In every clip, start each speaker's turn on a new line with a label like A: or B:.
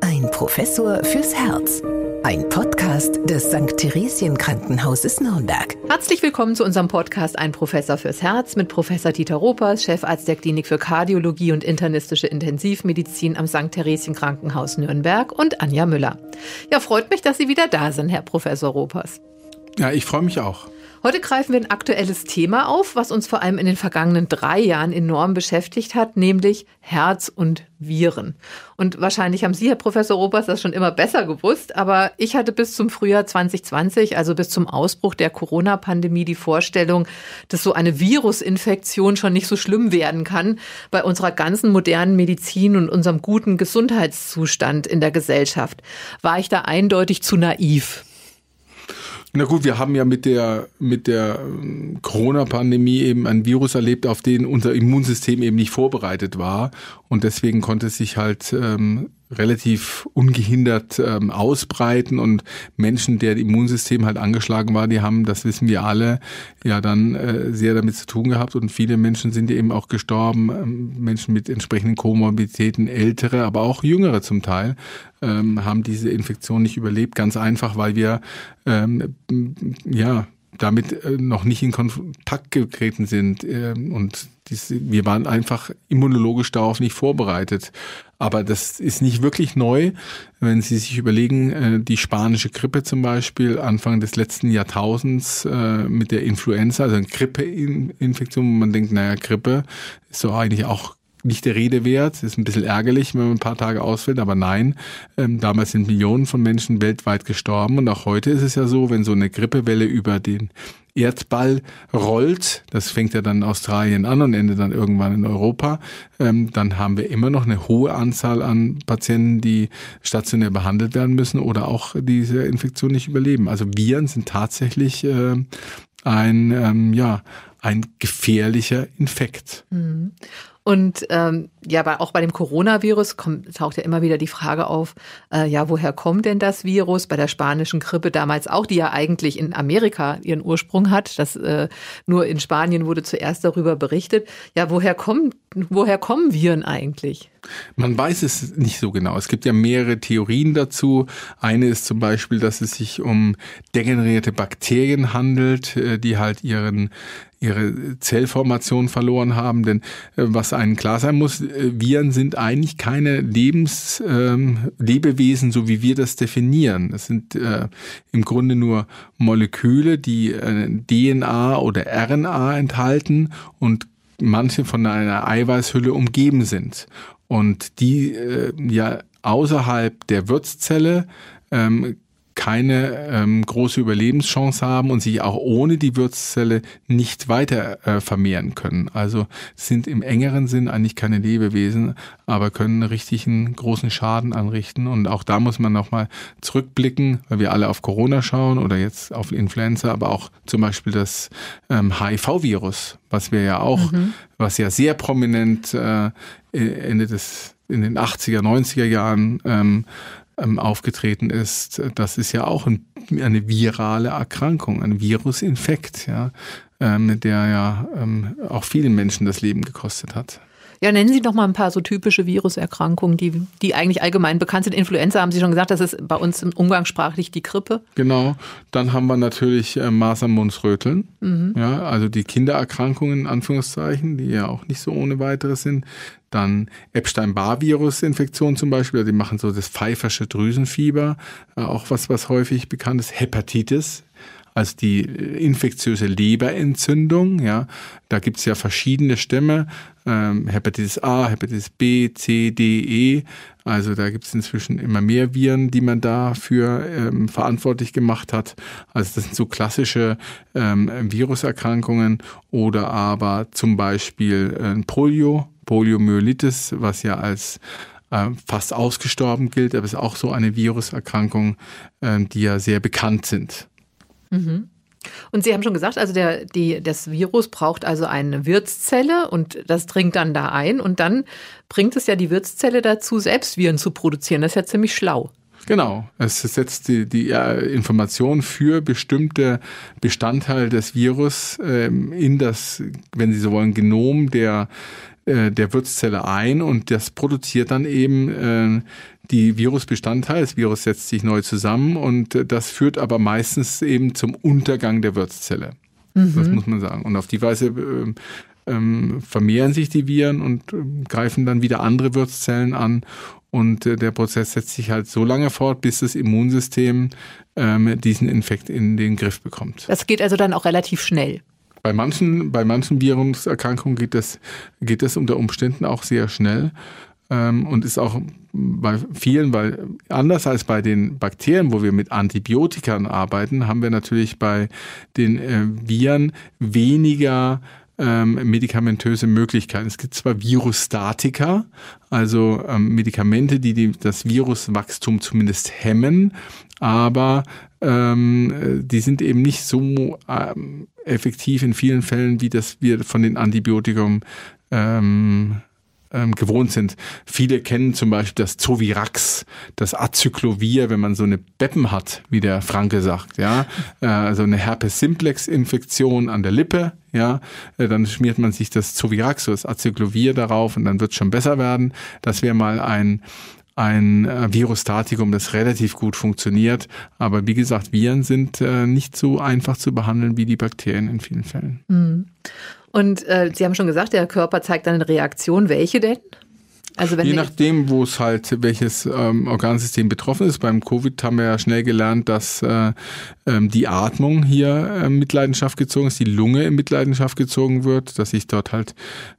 A: Ein Professor fürs Herz. Ein Podcast des St. Theresien Krankenhauses Nürnberg.
B: Herzlich willkommen zu unserem Podcast Ein Professor fürs Herz mit Professor Dieter Ropers, Chefarzt der Klinik für Kardiologie und internistische Intensivmedizin am St. Theresien Krankenhaus Nürnberg und Anja Müller. Ja, freut mich, dass Sie wieder da sind, Herr Professor Ropers.
C: Ja, ich freue mich auch.
B: Heute greifen wir ein aktuelles Thema auf, was uns vor allem in den vergangenen drei Jahren enorm beschäftigt hat, nämlich Herz und Viren. Und wahrscheinlich haben Sie, Herr Professor Robers, das schon immer besser gewusst, aber ich hatte bis zum Frühjahr 2020, also bis zum Ausbruch der Corona-Pandemie, die Vorstellung, dass so eine Virusinfektion schon nicht so schlimm werden kann bei unserer ganzen modernen Medizin und unserem guten Gesundheitszustand in der Gesellschaft. War ich da eindeutig zu naiv?
C: Na gut, wir haben ja mit der, mit der ähm, Corona-Pandemie eben ein Virus erlebt, auf den unser Immunsystem eben nicht vorbereitet war. Und deswegen konnte es sich halt ähm, relativ ungehindert ähm, ausbreiten. Und Menschen, deren Immunsystem halt angeschlagen war, die haben, das wissen wir alle, ja dann äh, sehr damit zu tun gehabt. Und viele Menschen sind eben auch gestorben, ähm, Menschen mit entsprechenden Komorbiditäten, ältere, aber auch jüngere zum Teil, ähm, haben diese Infektion nicht überlebt, ganz einfach, weil wir ähm, ja damit äh, noch nicht in Kontakt getreten sind äh, und wir waren einfach immunologisch darauf nicht vorbereitet. Aber das ist nicht wirklich neu, wenn Sie sich überlegen, äh, die spanische Grippe zum Beispiel Anfang des letzten Jahrtausends mit der Influenza, also eine Grippeinfektion, wo man denkt, naja, Grippe ist doch eigentlich auch nicht der Rede wert. Ist ein bisschen ärgerlich, wenn man ein paar Tage ausfällt, aber nein, ähm, damals sind Millionen von Menschen weltweit gestorben und auch heute ist es ja so, wenn so eine Grippewelle über den Erdball rollt, das fängt ja dann in Australien an und endet dann irgendwann in Europa, ähm, dann haben wir immer noch eine hohe Anzahl an Patienten, die stationär behandelt werden müssen oder auch diese Infektion nicht überleben. Also Viren sind tatsächlich äh, ein, ähm, ja, ein gefährlicher Infekt.
B: Mhm. Und ähm, ja, bei, auch bei dem Coronavirus kommt, taucht ja immer wieder die Frage auf, äh, ja, woher kommt denn das Virus? Bei der spanischen Grippe damals auch, die ja eigentlich in Amerika ihren Ursprung hat. Das, äh, nur in Spanien wurde zuerst darüber berichtet. Ja, woher kommen, woher kommen Viren eigentlich?
C: Man weiß es nicht so genau. Es gibt ja mehrere Theorien dazu. Eine ist zum Beispiel, dass es sich um degenerierte Bakterien handelt, äh, die halt ihren ihre Zellformation verloren haben. Denn äh, was einem klar sein muss, äh, Viren sind eigentlich keine Lebens, ähm, Lebewesen, so wie wir das definieren. Das sind äh, im Grunde nur Moleküle, die äh, DNA oder RNA enthalten und manche von einer Eiweißhülle umgeben sind und die äh, ja außerhalb der Wirtszelle ähm, keine ähm, große Überlebenschance haben und sich auch ohne die Wirtszelle nicht weiter äh, vermehren können. Also sind im engeren Sinn eigentlich keine Lebewesen, aber können richtig einen großen Schaden anrichten. Und auch da muss man nochmal zurückblicken, weil wir alle auf Corona schauen oder jetzt auf Influenza, aber auch zum Beispiel das ähm, HIV-Virus, was wir ja auch, mhm. was ja sehr prominent äh, Ende des in den 80er, 90er Jahren ähm, ähm, aufgetreten ist, das ist ja auch ein, eine virale Erkrankung, ein Virusinfekt, ja, ähm, der ja ähm, auch vielen Menschen das Leben gekostet hat.
B: Ja, nennen Sie doch mal ein paar so typische Viruserkrankungen, die, die eigentlich allgemein bekannt sind. Influenza haben Sie schon gesagt, das ist bei uns umgangssprachlich die Grippe.
C: Genau. Dann haben wir natürlich äh, Masern, Mundsröteln. Mhm. Ja, also die Kindererkrankungen in Anführungszeichen, die ja auch nicht so ohne weiteres sind. Dann Epstein-Barr-Virus-Infektion zum Beispiel, die machen so das pfeifersche Drüsenfieber, äh, auch was, was häufig bekannt ist. Hepatitis, also die infektiöse Leberentzündung. Ja, da gibt's ja verschiedene Stämme, ähm, Hepatitis A, Hepatitis B, C, D, E. Also da gibt's inzwischen immer mehr Viren, die man dafür ähm, verantwortlich gemacht hat. Also das sind so klassische ähm, Viruserkrankungen oder aber zum Beispiel äh, Polio, Poliomyelitis, was ja als äh, fast ausgestorben gilt, aber es ist auch so eine Viruserkrankung, äh, die ja sehr bekannt sind.
B: Mhm. Und Sie haben schon gesagt, also der, die, das Virus braucht also eine Wirtszelle und das dringt dann da ein und dann bringt es ja die Wirtszelle dazu, selbst Viren zu produzieren. Das ist ja ziemlich schlau.
C: Genau, es setzt die, die Information für bestimmte Bestandteile des Virus ähm, in das, wenn Sie so wollen, Genom der äh, der Wirtszelle ein und das produziert dann eben äh, die Virusbestandteile. Das Virus setzt sich neu zusammen und äh, das führt aber meistens eben zum Untergang der Wirtszelle. Mhm. Das muss man sagen. Und auf die Weise äh, ähm, vermehren sich die Viren und äh, greifen dann wieder andere Wirtszellen an. Und äh, der Prozess setzt sich halt so lange fort, bis das Immunsystem ähm, diesen Infekt in den Griff bekommt.
B: Das geht also dann auch relativ schnell.
C: Bei manchen, bei manchen Viruserkrankungen geht das, geht das unter Umständen auch sehr schnell ähm, und ist auch bei vielen, weil anders als bei den Bakterien, wo wir mit Antibiotika arbeiten, haben wir natürlich bei den äh, Viren weniger ähm, medikamentöse Möglichkeiten. Es gibt zwar Virustatika, also ähm, Medikamente, die das Viruswachstum zumindest hemmen, aber ähm, die sind eben nicht so ähm, effektiv in vielen Fällen, wie das wir von den Antibiotikum ähm, ähm, gewohnt sind. Viele kennen zum Beispiel das Zovirax, das Acyclovir, wenn man so eine Beppen hat, wie der Franke sagt, ja, äh, also eine Herpes simplex Infektion an der Lippe, ja, äh, dann schmiert man sich das Zovirax, so das Acyclovir darauf und dann wird es schon besser werden. Das wäre mal ein ein äh, Virostatikum, das relativ gut funktioniert. Aber wie gesagt, Viren sind äh, nicht so einfach zu behandeln wie die Bakterien in vielen Fällen. Mhm.
B: Und äh, Sie haben schon gesagt, der Körper zeigt eine Reaktion. Welche denn?
C: Also Je nachdem, wo es halt, welches ähm, Organsystem betroffen ist. Beim Covid haben wir ja schnell gelernt, dass äh, ähm, die Atmung hier äh, Mitleidenschaft gezogen ist, die Lunge in Mitleidenschaft gezogen wird, dass sich dort halt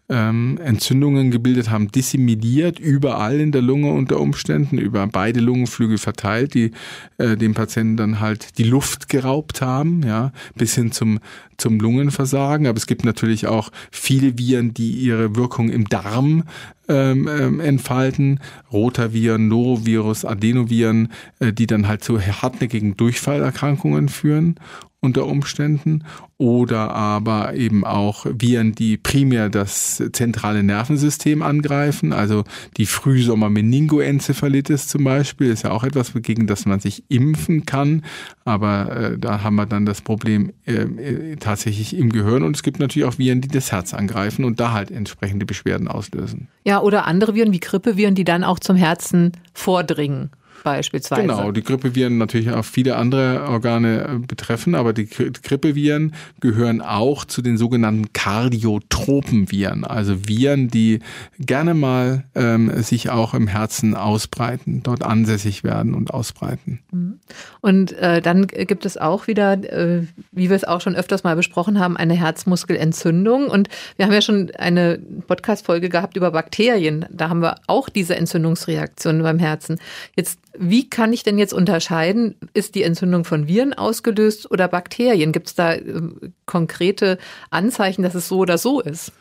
C: ähm, Entzündungen gebildet haben, disseminiert, überall in der Lunge unter Umständen, über beide Lungenflügel verteilt, die äh, dem Patienten dann halt die Luft geraubt haben, ja, bis hin zum, zum Lungenversagen. Aber es gibt natürlich auch viele Viren, die ihre Wirkung im Darm ähm, ähm, entfalten. Rotaviren, Norovirus, Adenoviren, äh, die dann halt zu hartnäckigen Durchfallerkrankungen führen unter Umständen oder aber eben auch Viren, die primär das zentrale Nervensystem angreifen, also die Frühsommer-Meningoenzephalitis zum Beispiel, ist ja auch etwas, gegen das man sich impfen kann, aber äh, da haben wir dann das Problem äh, äh, tatsächlich im Gehirn. Und es gibt natürlich auch Viren, die das Herz angreifen und da halt entsprechende Beschwerden auslösen.
B: Ja, oder andere Viren wie Grippeviren, die dann auch zum Herzen vordringen beispielsweise.
C: Genau, die Grippeviren natürlich auch viele andere Organe äh, betreffen, aber die Grippeviren gehören auch zu den sogenannten Kardiotropenviren, also Viren, die gerne mal ähm, sich auch im Herzen ausbreiten, dort ansässig werden und ausbreiten. Mhm.
B: Und äh, dann gibt es auch wieder, äh, wie wir es auch schon öfters mal besprochen haben, eine Herzmuskelentzündung. Und wir haben ja schon eine Podcast-Folge gehabt über Bakterien. Da haben wir auch diese Entzündungsreaktionen beim Herzen. Jetzt wie kann ich denn jetzt unterscheiden, ist die Entzündung von Viren ausgelöst oder Bakterien? Gibt es da äh, konkrete Anzeichen, dass es so oder so ist?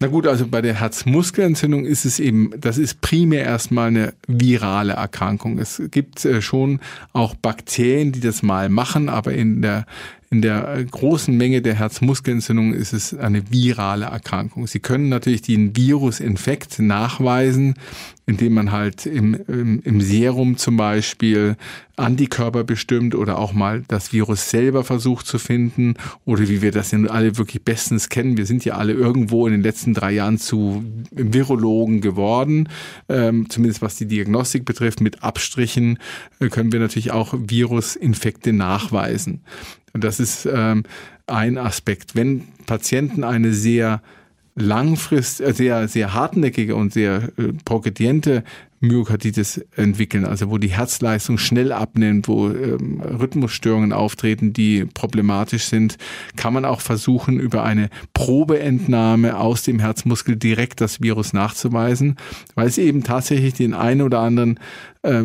C: Na gut, also bei der Herzmuskelentzündung ist es eben, das ist primär erstmal eine virale Erkrankung. Es gibt äh, schon auch Bakterien, die das mal machen, aber in der in der großen Menge der Herzmuskelentzündungen ist es eine virale Erkrankung. Sie können natürlich den Virusinfekt nachweisen, indem man halt im, im, im Serum zum Beispiel Antikörper bestimmt oder auch mal das Virus selber versucht zu finden oder wie wir das ja alle wirklich bestens kennen. Wir sind ja alle irgendwo in den letzten drei Jahren zu Virologen geworden, ähm, zumindest was die Diagnostik betrifft. Mit Abstrichen äh, können wir natürlich auch Virusinfekte nachweisen. Und das ist ähm, ein Aspekt. Wenn Patienten eine sehr langfrist, äh, sehr, sehr hartnäckige und sehr äh, Myokarditis entwickeln, also wo die Herzleistung schnell abnimmt, wo ähm, Rhythmusstörungen auftreten, die problematisch sind, kann man auch versuchen, über eine Probeentnahme aus dem Herzmuskel direkt das Virus nachzuweisen, weil es eben tatsächlich den einen oder anderen äh,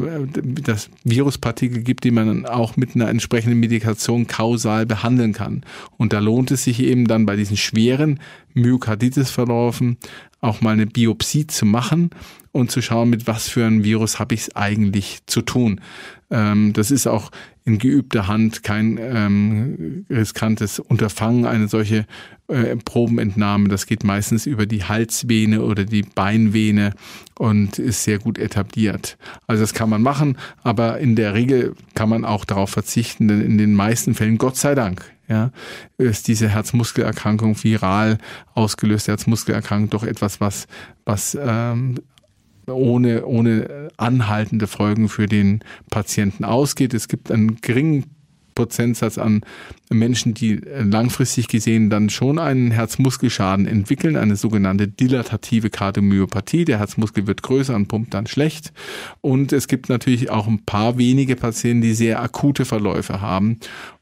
C: das Viruspartikel gibt, die man auch mit einer entsprechenden Medikation kausal behandeln kann. Und da lohnt es sich eben dann bei diesen schweren Myokarditis-Verläufen auch mal eine Biopsie zu machen und zu schauen, mit was für einem Virus habe ich es eigentlich zu tun. Ähm, das ist auch in geübter Hand kein ähm, riskantes Unterfangen, eine solche äh, Probenentnahme. Das geht meistens über die Halsvene oder die Beinvene und ist sehr gut etabliert. Also das kann man machen, aber in der Regel kann man auch darauf verzichten, denn in den meisten Fällen, Gott sei Dank, ja, ist diese Herzmuskelerkrankung viral ausgelöste Herzmuskelerkrankung doch etwas, was, was ähm, ohne, ohne anhaltende Folgen für den Patienten ausgeht. Es gibt einen geringen Prozentsatz an Menschen, die langfristig gesehen dann schon einen Herzmuskelschaden entwickeln, eine sogenannte dilatative Kardiomyopathie. Der Herzmuskel wird größer und pumpt dann schlecht. Und es gibt natürlich auch ein paar wenige Patienten, die sehr akute Verläufe haben,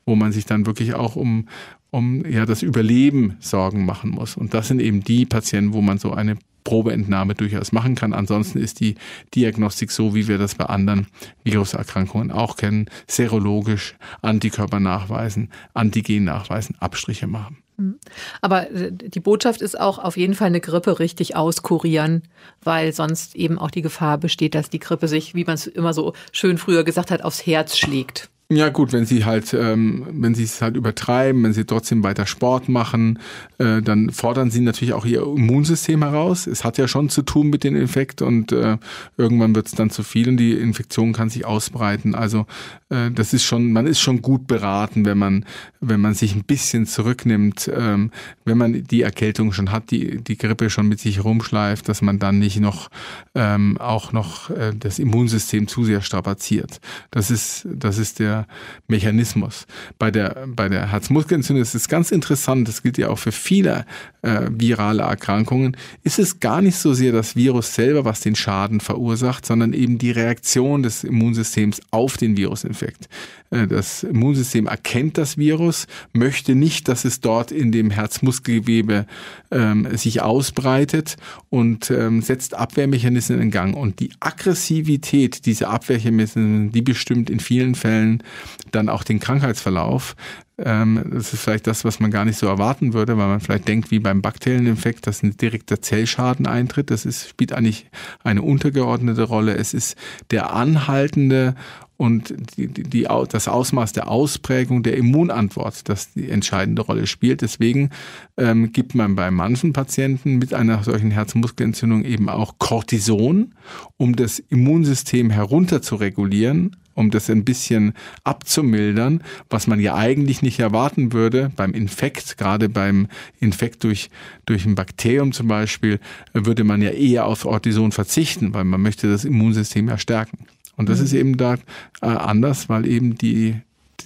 C: wo man sich dann wirklich auch um, um ja das Überleben Sorgen machen muss. Und das sind eben die Patienten, wo man so eine Probeentnahme durchaus machen kann. Ansonsten ist die Diagnostik so, wie wir das bei anderen Viruserkrankungen auch kennen, serologisch Antikörper nachweisen, Antigen nachweisen, Abstriche machen.
B: Mhm. Aber äh, die Botschaft ist auch auf jeden Fall eine Grippe richtig auskurieren, weil sonst eben auch die Gefahr besteht, dass die Grippe sich, wie man es immer so schön früher gesagt hat, aufs Herz schlägt.
C: Ja gut, wenn sie halt, ähm, wenn sie es halt übertreiben, wenn sie trotzdem weiter Sport machen, äh, dann fordern sie natürlich auch ihr Immunsystem heraus. Es hat ja schon zu tun mit dem Infekt und äh, irgendwann wird es dann zu viel und die Infektion kann sich ausbreiten. Also äh, das ist schon, man ist schon gut beraten, wenn man, wenn man sich ein bisschen zurücknimmt, ähm, wenn man die Erkältung schon hat, die die Grippe schon mit sich rumschleift, dass man dann nicht noch ähm, auch noch äh, das Immunsystem zu sehr strapaziert. Das ist, das ist der Mechanismus. Bei der, bei der Herzmuskelentzündung ist es ganz interessant, das gilt ja auch für viele äh, virale Erkrankungen, ist es gar nicht so sehr das Virus selber, was den Schaden verursacht, sondern eben die Reaktion des Immunsystems auf den Virusinfekt. Äh, das Immunsystem erkennt das Virus, möchte nicht, dass es dort in dem Herzmuskelgewebe ähm, sich ausbreitet und ähm, setzt Abwehrmechanismen in Gang. Und die Aggressivität dieser Abwehrmechanismen, die bestimmt in vielen Fällen dann auch den Krankheitsverlauf. Ähm, das ist vielleicht das, was man gar nicht so erwarten würde, weil man vielleicht denkt, wie beim Infekt, dass ein direkter Zellschaden eintritt. Das ist, spielt eigentlich eine untergeordnete Rolle. Es ist der anhaltende und die, die, das Ausmaß der Ausprägung der Immunantwort, das die entscheidende Rolle spielt. Deswegen ähm, gibt man bei manchen Patienten mit einer solchen Herzmuskelentzündung eben auch Cortison, um das Immunsystem herunter zu regulieren, um das ein bisschen abzumildern, was man ja eigentlich nicht erwarten würde beim Infekt, gerade beim Infekt durch, durch ein Bakterium zum Beispiel, würde man ja eher auf Cortison verzichten, weil man möchte das Immunsystem ja stärken. Und das mhm. ist eben da äh, anders, weil eben die,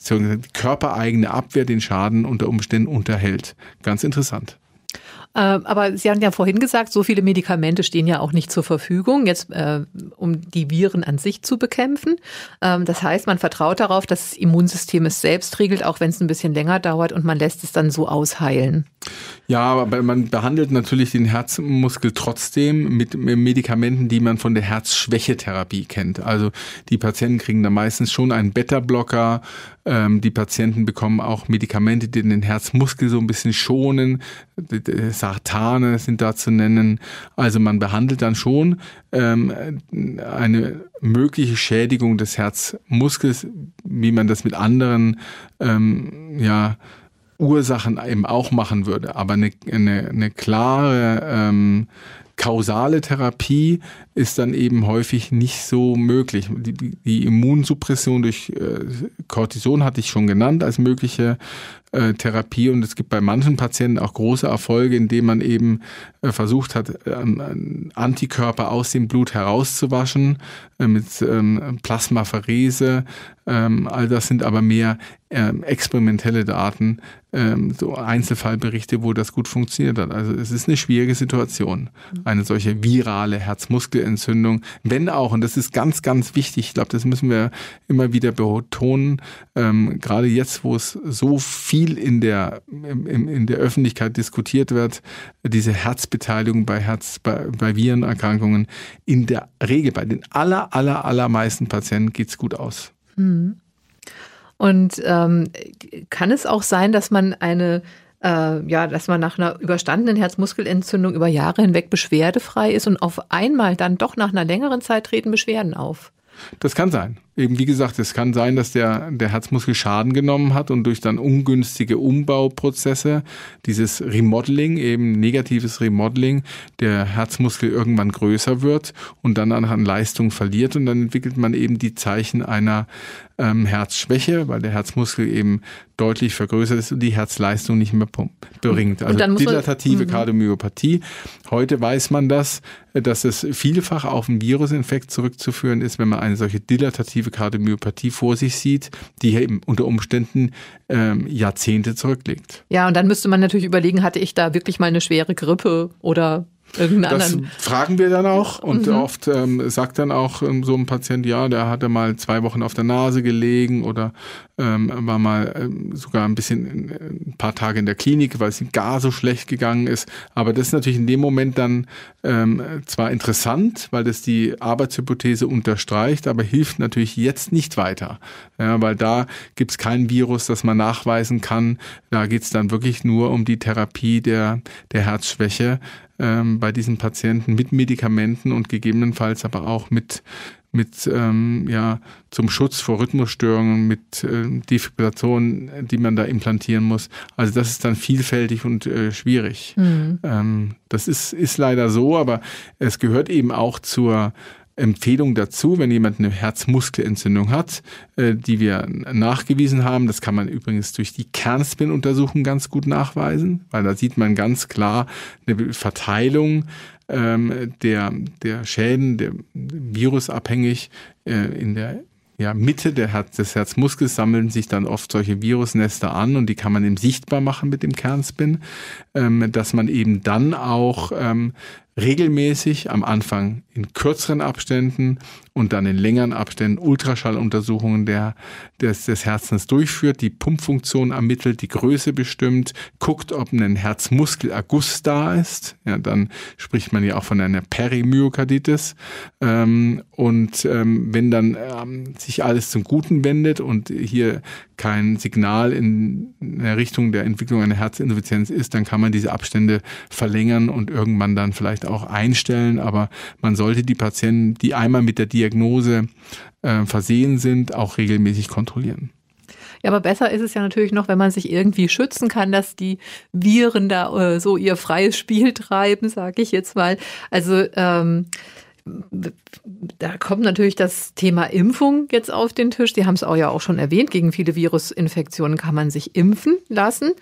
C: die körpereigene Abwehr den Schaden unter Umständen unterhält. Ganz interessant.
B: Ähm, aber Sie haben ja vorhin gesagt, so viele Medikamente stehen ja auch nicht zur Verfügung, jetzt äh, um die Viren an sich zu bekämpfen. Ähm, das heißt, man vertraut darauf, dass das Immunsystem es selbst regelt, auch wenn es ein bisschen länger dauert und man lässt es dann so ausheilen.
C: Ja, aber man behandelt natürlich den Herzmuskel trotzdem mit Medikamenten, die man von der Herzschwächetherapie kennt. Also die Patienten kriegen da meistens schon einen Beta-Blocker. Ähm, die Patienten bekommen auch Medikamente, die den Herzmuskel so ein bisschen schonen. Sartane sind da zu nennen. Also man behandelt dann schon ähm, eine mögliche Schädigung des Herzmuskels, wie man das mit anderen ähm, ja, Ursachen eben auch machen würde. Aber eine, eine, eine klare ähm, kausale Therapie ist dann eben häufig nicht so möglich. Die, die Immunsuppression durch äh, Cortison hatte ich schon genannt als mögliche äh, Therapie und es gibt bei manchen Patienten auch große Erfolge, indem man eben äh, versucht hat, ähm, Antikörper aus dem Blut herauszuwaschen äh, mit ähm, Plasmapherese. Ähm, all das sind aber mehr ähm, experimentelle Daten, ähm, so Einzelfallberichte, wo das gut funktioniert hat. Also es ist eine schwierige Situation, eine solche virale Herzmuskelentzündung. Wenn auch, und das ist ganz, ganz wichtig, ich glaube, das müssen wir immer wieder betonen, ähm, gerade jetzt, wo es so viel in der, in, in der Öffentlichkeit diskutiert wird, diese Herzbeteiligung bei Herz, bei, bei Virenerkrankungen, in der Regel bei den aller, aller, allermeisten Patienten geht's gut aus. Mhm.
B: Und ähm, kann es auch sein, dass man eine äh, ja, dass man nach einer überstandenen Herzmuskelentzündung über Jahre hinweg beschwerdefrei ist und auf einmal dann doch nach einer längeren Zeit treten Beschwerden auf.
C: Das kann sein. Eben wie gesagt, es kann sein, dass der, der Herzmuskel Schaden genommen hat und durch dann ungünstige Umbauprozesse, dieses Remodeling, eben negatives Remodeling, der Herzmuskel irgendwann größer wird und dann an Leistung verliert und dann entwickelt man eben die Zeichen einer ähm, Herzschwäche, weil der Herzmuskel eben deutlich vergrößert ist und die Herzleistung nicht mehr bringt. Also dilatative Kardiomyopathie. Heute weiß man das, dass es vielfach auf einen Virusinfekt zurückzuführen ist, wenn man eine solche dilatative Kardiomyopathie vor sich sieht, die eben unter Umständen ähm, Jahrzehnte zurückliegt.
B: Ja, und dann müsste man natürlich überlegen, hatte ich da wirklich mal eine schwere Grippe oder
C: Irgendeinen das anderen. fragen wir dann auch und mhm. oft ähm, sagt dann auch ähm, so ein Patient, ja, der hatte mal zwei Wochen auf der Nase gelegen oder ähm, war mal ähm, sogar ein bisschen äh, ein paar Tage in der Klinik, weil es ihm gar so schlecht gegangen ist. Aber das ist natürlich in dem Moment dann ähm, zwar interessant, weil das die Arbeitshypothese unterstreicht, aber hilft natürlich jetzt nicht weiter. Ja, weil da gibt es kein Virus, das man nachweisen kann. Da geht es dann wirklich nur um die Therapie der, der Herzschwäche ähm, bei diesen Patienten mit Medikamenten und gegebenenfalls aber auch mit mit ähm, ja zum Schutz vor Rhythmusstörungen, mit äh, Defibrillationen, die man da implantieren muss. Also das ist dann vielfältig und äh, schwierig. Mhm. Ähm, das ist ist leider so, aber es gehört eben auch zur Empfehlung dazu, wenn jemand eine Herzmuskelentzündung hat, äh, die wir nachgewiesen haben. Das kann man übrigens durch die Kernspin-Untersuchung ganz gut nachweisen, weil da sieht man ganz klar eine Verteilung ähm, der, der Schäden, der virusabhängig äh, in der ja, Mitte der Herz, des Herzmuskels sammeln sich dann oft solche Virusnester an und die kann man eben sichtbar machen mit dem Kernspin, ähm, dass man eben dann auch ähm, regelmäßig am Anfang in kürzeren Abständen und dann in längeren Abständen Ultraschalluntersuchungen der, des, des Herzens durchführt, die Pumpfunktion ermittelt, die Größe bestimmt, guckt, ob ein Herzmuskelerguss da ist. Ja, dann spricht man ja auch von einer Perimyokarditis. Ähm, und ähm, wenn dann ähm, sich alles zum Guten wendet und hier kein Signal in der Richtung der Entwicklung einer Herzinsuffizienz ist, dann kann man diese Abstände verlängern und irgendwann dann vielleicht auch einstellen. Aber man sollte die Patienten, die einmal mit der Diagnose äh, versehen sind, auch regelmäßig kontrollieren.
B: Ja, aber besser ist es ja natürlich noch, wenn man sich irgendwie schützen kann, dass die Viren da äh, so ihr freies Spiel treiben, sage ich jetzt mal. Also ähm, da kommt natürlich das Thema Impfung jetzt auf den Tisch. Die haben es auch ja auch schon erwähnt. Gegen viele Virusinfektionen kann man sich impfen lassen.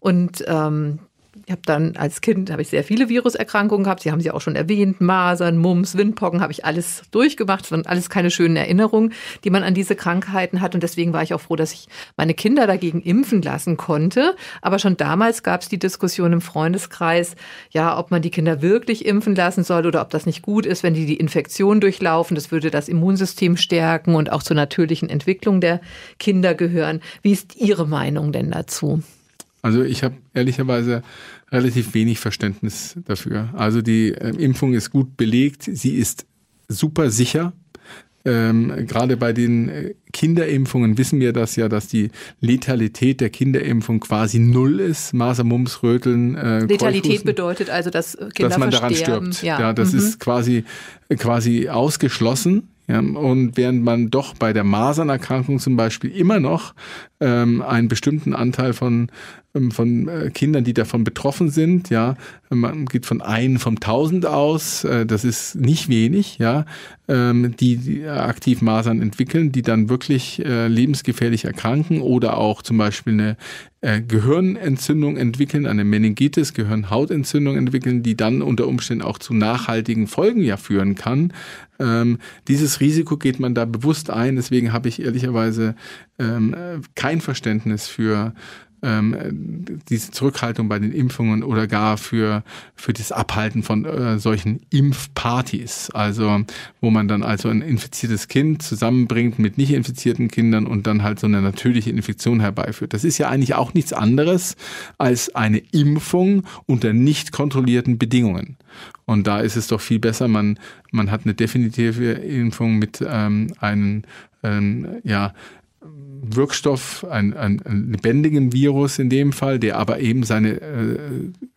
B: Und ähm, ich habe dann als Kind habe ich sehr viele Viruserkrankungen gehabt. Sie haben sie auch schon erwähnt, Masern, Mumps, Windpocken, habe ich alles durchgemacht. Es waren alles keine schönen Erinnerungen, die man an diese Krankheiten hat. Und deswegen war ich auch froh, dass ich meine Kinder dagegen impfen lassen konnte. Aber schon damals gab es die Diskussion im Freundeskreis, ja, ob man die Kinder wirklich impfen lassen soll oder ob das nicht gut ist, wenn die die Infektion durchlaufen. Das würde das Immunsystem stärken und auch zur natürlichen Entwicklung der Kinder gehören. Wie ist Ihre Meinung denn dazu?
C: Also ich habe ehrlicherweise relativ wenig Verständnis dafür. Also die äh, Impfung ist gut belegt, sie ist super sicher. Ähm, Gerade bei den äh, Kinderimpfungen wissen wir das ja, dass die Letalität der Kinderimpfung quasi null ist. Maser, Mumps, Röteln.
B: Äh, Letalität bedeutet also, dass Kinder
C: dass man
B: daran
C: stirbt. Ja, ja das mhm. ist quasi quasi ausgeschlossen. Ja, und während man doch bei der Masernerkrankung zum Beispiel immer noch ähm, einen bestimmten Anteil von ähm, von äh, Kindern, die davon betroffen sind. Ja, man geht von einem vom Tausend aus. Äh, das ist nicht wenig. Ja, ähm, die aktiv Masern entwickeln, die dann wirklich äh, lebensgefährlich erkranken oder auch zum Beispiel eine Gehirnentzündung entwickeln, eine Meningitis, Gehirnhautentzündung entwickeln, die dann unter Umständen auch zu nachhaltigen Folgen ja führen kann. Ähm, dieses Risiko geht man da bewusst ein. Deswegen habe ich ehrlicherweise kein Verständnis für ähm, diese Zurückhaltung bei den Impfungen oder gar für, für das Abhalten von äh, solchen Impfpartys. Also, wo man dann also ein infiziertes Kind zusammenbringt mit nicht infizierten Kindern und dann halt so eine natürliche Infektion herbeiführt. Das ist ja eigentlich auch nichts anderes als eine Impfung unter nicht kontrollierten Bedingungen. Und da ist es doch viel besser, man, man hat eine definitive Impfung mit ähm, einem ähm, ja, Wirkstoff, ein, ein, ein lebendigen Virus in dem Fall, der aber eben seine, äh,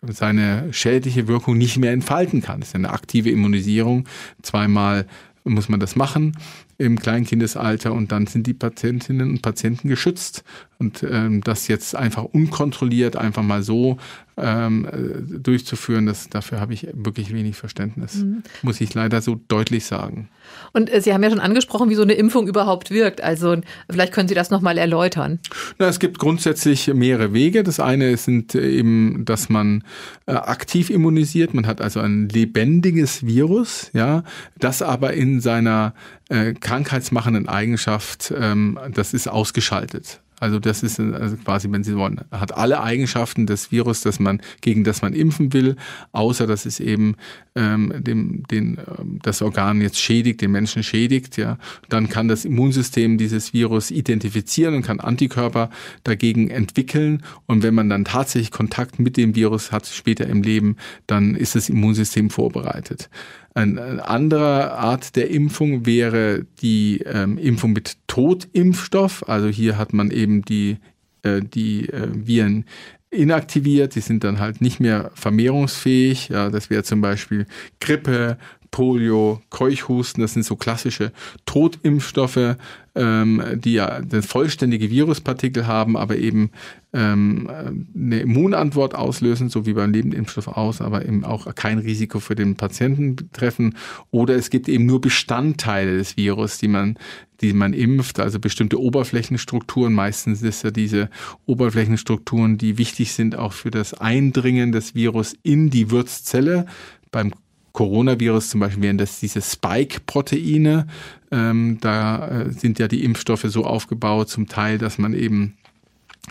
C: seine schädliche Wirkung nicht mehr entfalten kann. Das ist eine aktive Immunisierung. Zweimal muss man das machen im Kleinkindesalter und dann sind die Patientinnen und Patienten geschützt. Und ähm, das jetzt einfach unkontrolliert, einfach mal so ähm, äh, durchzuführen, das, dafür habe ich wirklich wenig Verständnis, mhm. muss ich leider so deutlich sagen.
B: Und äh, Sie haben ja schon angesprochen, wie so eine Impfung überhaupt wirkt. Also vielleicht können Sie das nochmal erläutern.
C: Na, es gibt grundsätzlich mehrere Wege. Das eine sind eben, dass man äh, aktiv immunisiert. Man hat also ein lebendiges Virus, ja, das aber in seiner äh, krankheitsmachenden Eigenschaft, ähm, das ist ausgeschaltet. Also das ist also quasi, wenn Sie wollen, hat alle Eigenschaften des Virus, dass man gegen das man impfen will, außer dass es eben ähm, dem, den, ähm, das Organ jetzt schädigt, den Menschen schädigt. Ja, dann kann das Immunsystem dieses Virus identifizieren und kann Antikörper dagegen entwickeln. Und wenn man dann tatsächlich Kontakt mit dem Virus hat später im Leben, dann ist das Immunsystem vorbereitet. Eine andere Art der Impfung wäre die ähm, Impfung mit Totimpfstoff. Also hier hat man eben die, äh, die äh, Viren inaktiviert, die sind dann halt nicht mehr vermehrungsfähig. Ja, das wäre zum Beispiel Grippe, Polio, Keuchhusten, das sind so klassische Totimpfstoffe, ähm, die ja das vollständige Viruspartikel haben, aber eben ähm, eine Immunantwort auslösen, so wie beim Lebendimpfstoff aus, aber eben auch kein Risiko für den Patienten betreffen. Oder es gibt eben nur Bestandteile des Virus, die man die man impft, also bestimmte Oberflächenstrukturen. Meistens ist ja diese Oberflächenstrukturen, die wichtig sind auch für das Eindringen des Virus in die Wirtszelle. Beim Coronavirus zum Beispiel wären das diese Spike-Proteine. Ähm, da äh, sind ja die Impfstoffe so aufgebaut, zum Teil, dass man eben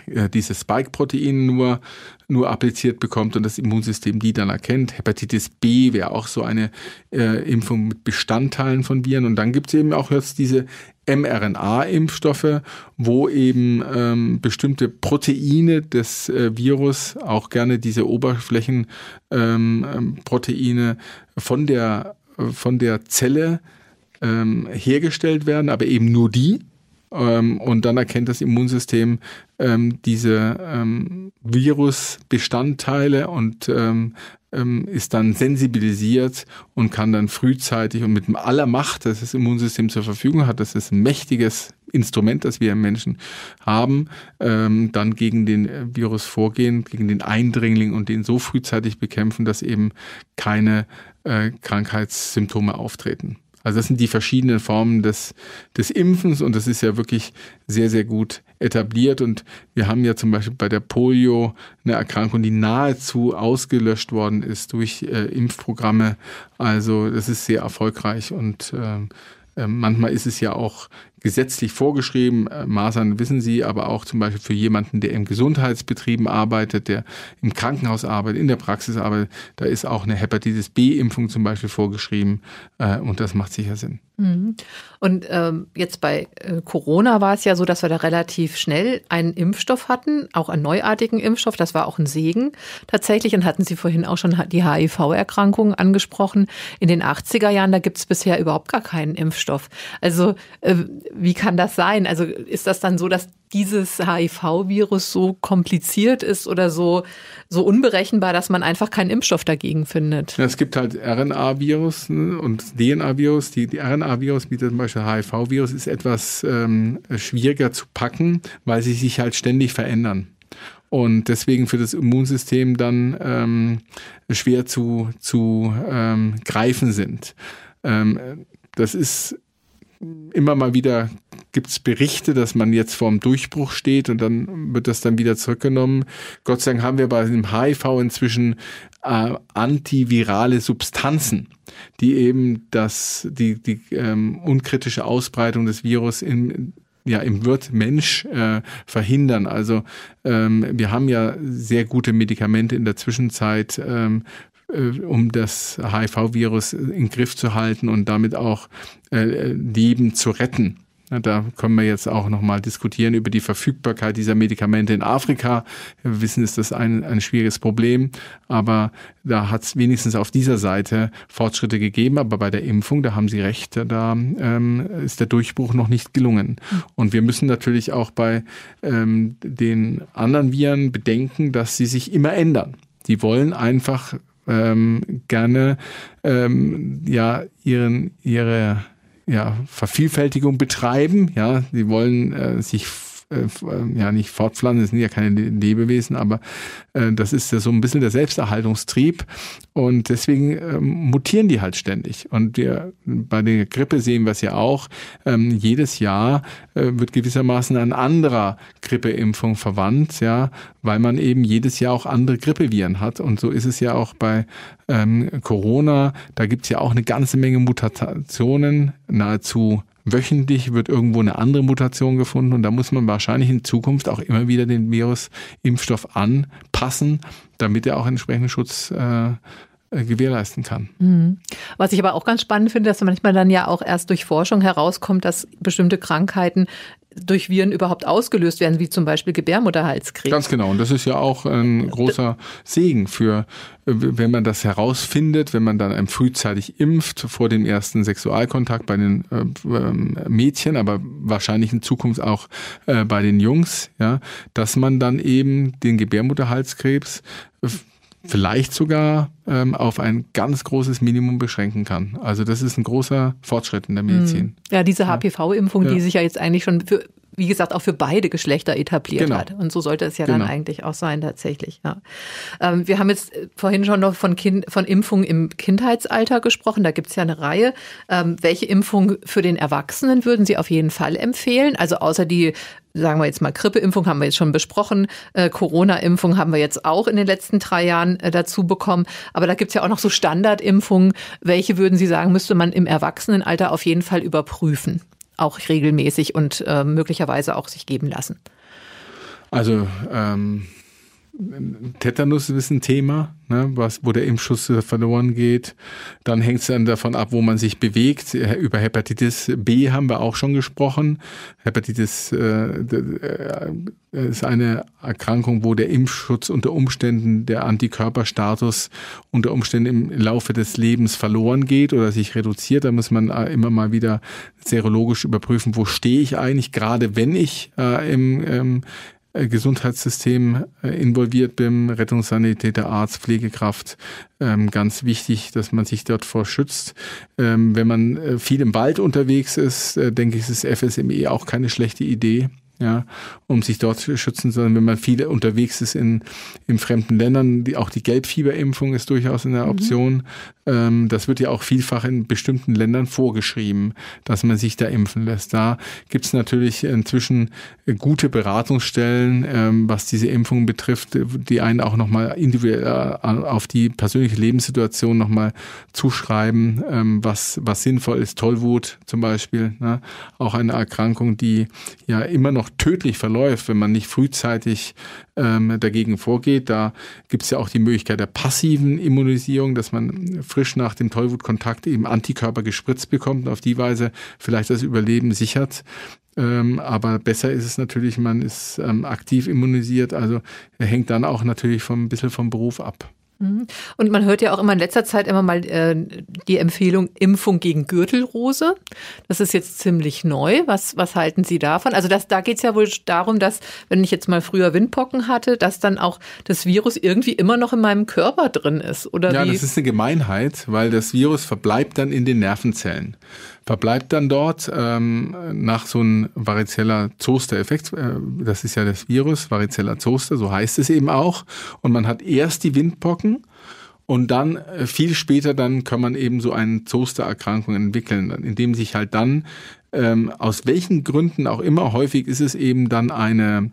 C: äh, diese Spike-Proteine nur, nur appliziert bekommt und das Immunsystem die dann erkennt. Hepatitis B wäre auch so eine äh, Impfung mit Bestandteilen von Viren. Und dann gibt es eben auch jetzt diese mRNA-Impfstoffe, wo eben ähm, bestimmte Proteine des äh, Virus, auch gerne diese Oberflächenproteine ähm, von der, von der Zelle ähm, hergestellt werden, aber eben nur die. Ähm, und dann erkennt das Immunsystem ähm, diese ähm, Virusbestandteile und ähm, ähm, ist dann sensibilisiert und kann dann frühzeitig und mit aller Macht, das das Immunsystem zur Verfügung hat, das ist ein mächtiges Instrument, das wir im Menschen haben, ähm, dann gegen den äh, Virus vorgehen, gegen den Eindringling und den so frühzeitig bekämpfen, dass eben keine äh, Krankheitssymptome auftreten. Also das sind die verschiedenen Formen des, des Impfens und das ist ja wirklich sehr, sehr gut etabliert. Und wir haben ja zum Beispiel bei der Polio eine Erkrankung, die nahezu ausgelöscht worden ist durch äh, Impfprogramme. Also das ist sehr erfolgreich und äh, äh manchmal ist es ja auch gesetzlich vorgeschrieben. Äh, Masern wissen Sie, aber auch zum Beispiel für jemanden, der im Gesundheitsbetrieben arbeitet, der im Krankenhaus arbeitet, in der Praxis arbeitet, da ist auch eine Hepatitis B-Impfung zum Beispiel vorgeschrieben äh, und das macht sicher Sinn.
B: Mhm. Und ähm, jetzt bei äh, Corona war es ja so, dass wir da relativ schnell einen Impfstoff hatten, auch einen neuartigen Impfstoff. Das war auch ein Segen tatsächlich. Und hatten Sie vorhin auch schon die HIV-Erkrankung angesprochen. In den 80er Jahren, da gibt es bisher überhaupt gar keinen Impfstoff. Also äh, wie kann das sein? Also ist das dann so, dass dieses HIV-Virus so kompliziert ist oder so, so unberechenbar, dass man einfach keinen Impfstoff dagegen findet?
C: Ja, es gibt halt RNA-Virus ne, und DNA-Virus. Die, die RNA-Virus, wie zum Beispiel HIV-Virus, ist etwas ähm, schwieriger zu packen, weil sie sich halt ständig verändern und deswegen für das Immunsystem dann ähm, schwer zu, zu ähm, greifen sind. Ähm, das ist immer mal wieder gibt es Berichte, dass man jetzt vorm Durchbruch steht und dann wird das dann wieder zurückgenommen. Gott sei Dank haben wir bei dem HIV inzwischen äh, antivirale Substanzen, die eben das, die, die ähm, unkritische Ausbreitung des Virus in, ja, im Wirt Mensch äh, verhindern. Also ähm, wir haben ja sehr gute Medikamente in der Zwischenzeit ähm, äh, um das HIV-Virus in Griff zu halten und damit auch äh, Leben zu retten. Da können wir jetzt auch nochmal diskutieren über die Verfügbarkeit dieser Medikamente in Afrika. Wir wissen, ist das ein, ein schwieriges Problem, aber da hat es wenigstens auf dieser Seite Fortschritte gegeben. Aber bei der Impfung, da haben Sie recht, da ähm, ist der Durchbruch noch nicht gelungen. Und wir müssen natürlich auch bei ähm, den anderen Viren bedenken, dass sie sich immer ändern. Die wollen einfach ähm, gerne ähm, ja ihren ihre ja, Vervielfältigung betreiben. Ja, sie wollen äh, sich äh, ja nicht fortpflanzen, das sind ja keine Lebewesen, aber äh, das ist ja so ein bisschen der Selbsterhaltungstrieb und deswegen ähm, mutieren die halt ständig. Und wir bei der Grippe sehen wir es ja auch, ähm, jedes Jahr äh, wird gewissermaßen ein anderer Grippeimpfung verwandt, ja, weil man eben jedes Jahr auch andere Grippeviren hat. Und so ist es ja auch bei ähm, Corona. Da gibt es ja auch eine ganze Menge Mutationen, nahezu wöchentlich wird irgendwo eine andere Mutation gefunden und da muss man wahrscheinlich in Zukunft auch immer wieder den Virusimpfstoff anpassen, damit er auch entsprechenden Schutz äh, gewährleisten kann. Mhm.
B: Was ich aber auch ganz spannend finde, dass manchmal dann ja auch erst durch Forschung herauskommt, dass bestimmte Krankheiten durch Viren überhaupt ausgelöst werden, wie zum Beispiel Gebärmutterhalskrebs.
C: Ganz genau. Und das ist ja auch ein großer Segen für, wenn man das herausfindet, wenn man dann einem frühzeitig impft vor dem ersten Sexualkontakt bei den äh, ähm, Mädchen, aber wahrscheinlich in Zukunft auch äh, bei den Jungs, ja, dass man dann eben den Gebärmutterhalskrebs vielleicht sogar ähm, auf ein ganz großes Minimum beschränken kann. Also das ist ein großer Fortschritt in der Medizin. Hm.
B: Ja, diese HPV-Impfung, ja. die sich ja jetzt eigentlich schon für wie gesagt, auch für beide Geschlechter etabliert genau. hat. Und so sollte es ja genau. dann eigentlich auch sein, tatsächlich. Ja. Ähm, wir haben jetzt vorhin schon noch von, kind, von Impfungen im Kindheitsalter gesprochen. Da gibt es ja eine Reihe. Ähm, welche Impfung für den Erwachsenen würden Sie auf jeden Fall empfehlen? Also außer die sagen wir jetzt mal Grippeimpfung haben wir jetzt schon besprochen, äh, Corona-Impfung haben wir jetzt auch in den letzten drei Jahren äh, dazu bekommen. Aber da gibt es ja auch noch so Standardimpfungen. Welche würden Sie sagen, müsste man im Erwachsenenalter auf jeden Fall überprüfen? auch regelmäßig und äh, möglicherweise auch sich geben lassen?
C: Also ähm, Tetanus ist ein Thema, ne, was, wo der Impfschuss verloren geht. Dann hängt es dann davon ab, wo man sich bewegt. Über Hepatitis B haben wir auch schon gesprochen. Hepatitis äh, äh, ist eine Erkrankung, wo der Impfschutz unter Umständen, der Antikörperstatus unter Umständen im Laufe des Lebens verloren geht oder sich reduziert. Da muss man äh, immer mal wieder serologisch überprüfen, wo stehe ich eigentlich, gerade wenn ich äh, im, ähm, äh, Gesundheitssystem äh, involviert bin, Rettungssanitäter, Arzt, Pflegekraft. Ähm, ganz wichtig, dass man sich dort vor schützt. Ähm, wenn man äh, viel im Wald unterwegs ist, denke ich, ist FSME auch keine schlechte Idee ja, um sich dort zu schützen, sondern wenn man viel unterwegs ist in, in fremden Ländern, die, auch die Gelbfieberimpfung ist durchaus eine mhm. Option. Mhm. Ähm, das wird ja auch vielfach in bestimmten Ländern vorgeschrieben, dass man sich da impfen lässt. Da gibt es natürlich inzwischen gute Beratungsstellen, ähm, was diese Impfung betrifft, die einen auch nochmal individuell äh, auf die persönliche Lebenssituation nochmal zuschreiben, ähm, was, was sinnvoll ist. Tollwut zum Beispiel, ne? auch eine Erkrankung, die ja immer noch tödlich verläuft, wenn man nicht frühzeitig ähm, dagegen vorgeht. Da gibt es ja auch die Möglichkeit der passiven Immunisierung, dass man frisch nach dem Tollwutkontakt eben Antikörper gespritzt bekommt und auf die Weise vielleicht das Überleben sichert. Ähm, aber besser ist es natürlich, man ist ähm, aktiv immunisiert. Also hängt dann auch natürlich vom, ein bisschen vom Beruf ab.
B: Mhm. Und man hört ja auch immer in letzter Zeit immer mal äh, die Empfehlung Impfung gegen Gürtelrose. Das ist jetzt ziemlich neu. Was, was halten Sie davon? Also das, da geht es ja wohl darum, dass, wenn ich jetzt mal früher Windpocken hatte, dass dann auch das Virus irgendwie immer noch in meinem Körper drin ist. Oder
C: ja,
B: wie?
C: das ist eine Gemeinheit, weil das Virus verbleibt dann in den Nervenzellen verbleibt dann dort ähm, nach so einem Varicella Zoster Effekt. Äh, das ist ja das Virus, Varicella Zoster, so heißt es eben auch. Und man hat erst die Windpocken und dann äh, viel später dann kann man eben so eine Zoster-Erkrankung entwickeln, indem sich halt dann ähm, aus welchen Gründen auch immer häufig ist es eben dann eine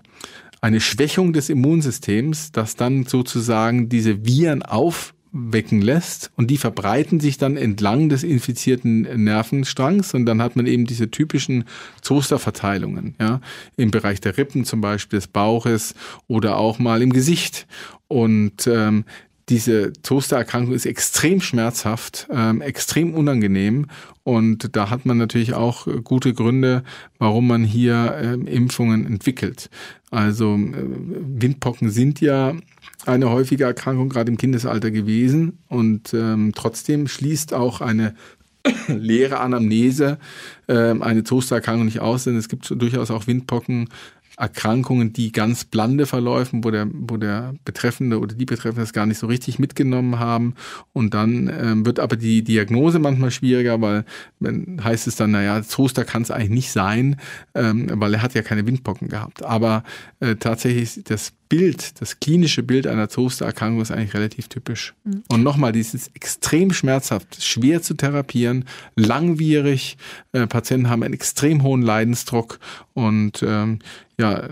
C: eine Schwächung des Immunsystems, dass dann sozusagen diese Viren auf wecken lässt und die verbreiten sich dann entlang des infizierten Nervenstrangs und dann hat man eben diese typischen Zosterverteilungen, ja, im Bereich der Rippen zum Beispiel, des Bauches oder auch mal im Gesicht. Und ähm, diese Toastererkrankung ist extrem schmerzhaft, ähm, extrem unangenehm und da hat man natürlich auch gute Gründe, warum man hier ähm, Impfungen entwickelt. Also äh, Windpocken sind ja eine häufige Erkrankung gerade im Kindesalter gewesen und ähm, trotzdem schließt auch eine leere Anamnese ähm, eine Toastererkrankung nicht aus, denn es gibt durchaus auch Windpocken Erkrankungen, die ganz blande verläufen, wo der, wo der Betreffende oder die Betreffende das gar nicht so richtig mitgenommen haben. Und dann ähm, wird aber die Diagnose manchmal schwieriger, weil dann heißt es dann, naja, Zoster kann es eigentlich nicht sein, ähm, weil er hat ja keine Windpocken gehabt. Aber äh, tatsächlich das Bild, das klinische Bild einer Zostererkrankung ist eigentlich relativ typisch. Mhm. Und nochmal, dieses extrem schmerzhaft, schwer zu therapieren, langwierig. Äh, Patienten haben einen extrem hohen Leidensdruck und ähm, ja,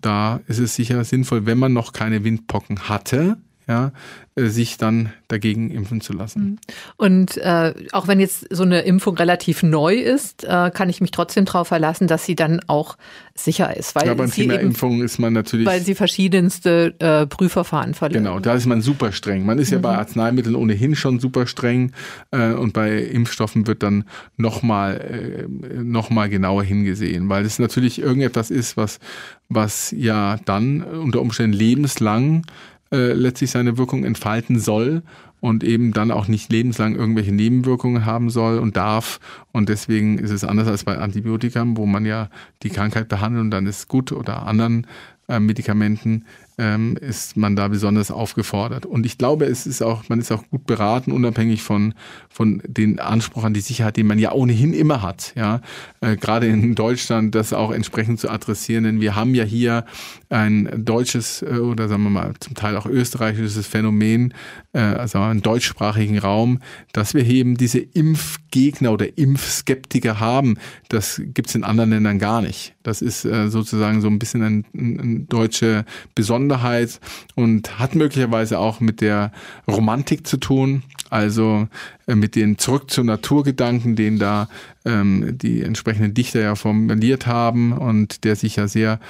C: da ist es sicher sinnvoll, wenn man noch keine Windpocken hatte, ja, äh, sich dann dagegen impfen zu lassen. Mhm.
B: Und äh, auch wenn jetzt so eine Impfung relativ neu ist, äh, kann ich mich trotzdem darauf verlassen, dass sie dann auch sicher ist.
C: Weil ja, beim Thema eben, Impfung ist man natürlich.
B: Weil sie verschiedenste äh, Prüfverfahren verlieren.
C: Genau, da ist man super streng. Man ist mhm. ja bei Arzneimitteln ohnehin schon super streng äh, und bei Impfstoffen wird dann nochmal äh, noch genauer hingesehen, weil es natürlich irgendetwas ist, was, was ja dann unter Umständen lebenslang äh, letztlich seine Wirkung entfalten soll und eben dann auch nicht lebenslang irgendwelche Nebenwirkungen haben soll und darf. Und deswegen ist es anders als bei Antibiotika, wo man ja die Krankheit behandelt und dann ist gut oder anderen äh, Medikamenten ähm, ist man da besonders aufgefordert. Und ich glaube, es ist auch, man ist auch gut beraten, unabhängig von, von den Anspruch an die Sicherheit, den man ja ohnehin immer hat. Ja, äh, gerade in Deutschland das auch entsprechend zu adressieren, denn wir haben ja hier ein deutsches äh, oder sagen wir mal zum Teil auch österreichisches Phänomen, äh, also einen deutschsprachigen Raum, dass wir eben diese Impfgegner oder Impfskeptiker haben. Das gibt's in anderen Ländern gar nicht. Das ist äh, sozusagen so ein bisschen eine ein deutsche Besonderheit und hat möglicherweise auch mit der Romantik zu tun, also mit den Zurück zur Naturgedanken, den da ähm, die entsprechenden Dichter ja formuliert haben und der sich ja sehr